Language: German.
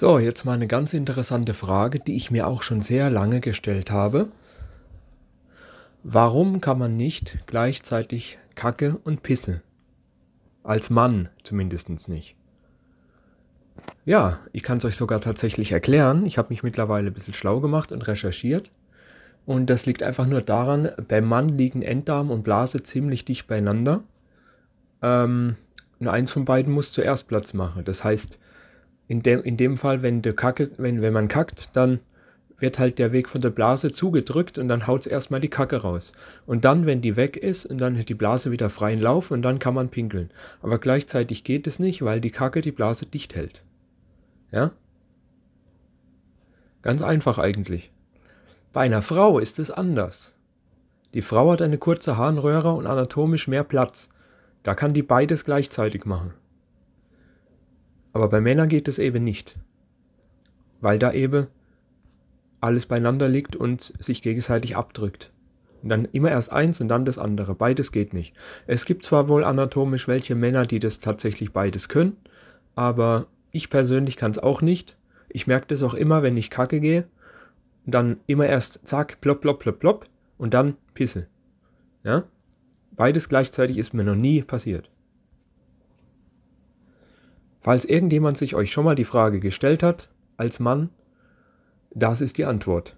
So, jetzt mal eine ganz interessante Frage, die ich mir auch schon sehr lange gestellt habe. Warum kann man nicht gleichzeitig Kacke und Pisse? Als Mann zumindest nicht. Ja, ich kann es euch sogar tatsächlich erklären. Ich habe mich mittlerweile ein bisschen schlau gemacht und recherchiert. Und das liegt einfach nur daran, beim Mann liegen Enddarm und Blase ziemlich dicht beieinander. Ähm, und eins von beiden muss zuerst Platz machen. Das heißt, in dem, in dem Fall, wenn, der Kacke, wenn, wenn man kackt, dann wird halt der Weg von der Blase zugedrückt und dann haut es erstmal die Kacke raus. Und dann, wenn die weg ist, und dann hat die Blase wieder freien Lauf und dann kann man pinkeln. Aber gleichzeitig geht es nicht, weil die Kacke die Blase dicht hält. Ja? Ganz einfach eigentlich. Bei einer Frau ist es anders. Die Frau hat eine kurze Harnröhre und anatomisch mehr Platz. Da kann die beides gleichzeitig machen. Aber bei Männern geht es eben nicht. Weil da eben alles beieinander liegt und sich gegenseitig abdrückt. Und dann immer erst eins und dann das andere. Beides geht nicht. Es gibt zwar wohl anatomisch welche Männer, die das tatsächlich beides können, aber ich persönlich kann es auch nicht. Ich merke das auch immer, wenn ich kacke gehe. Dann immer erst zack, plopp, plopp, plopp, plopp und dann Pisse. Ja? Beides gleichzeitig ist mir noch nie passiert. Falls irgendjemand sich euch schon mal die Frage gestellt hat, als Mann, das ist die Antwort.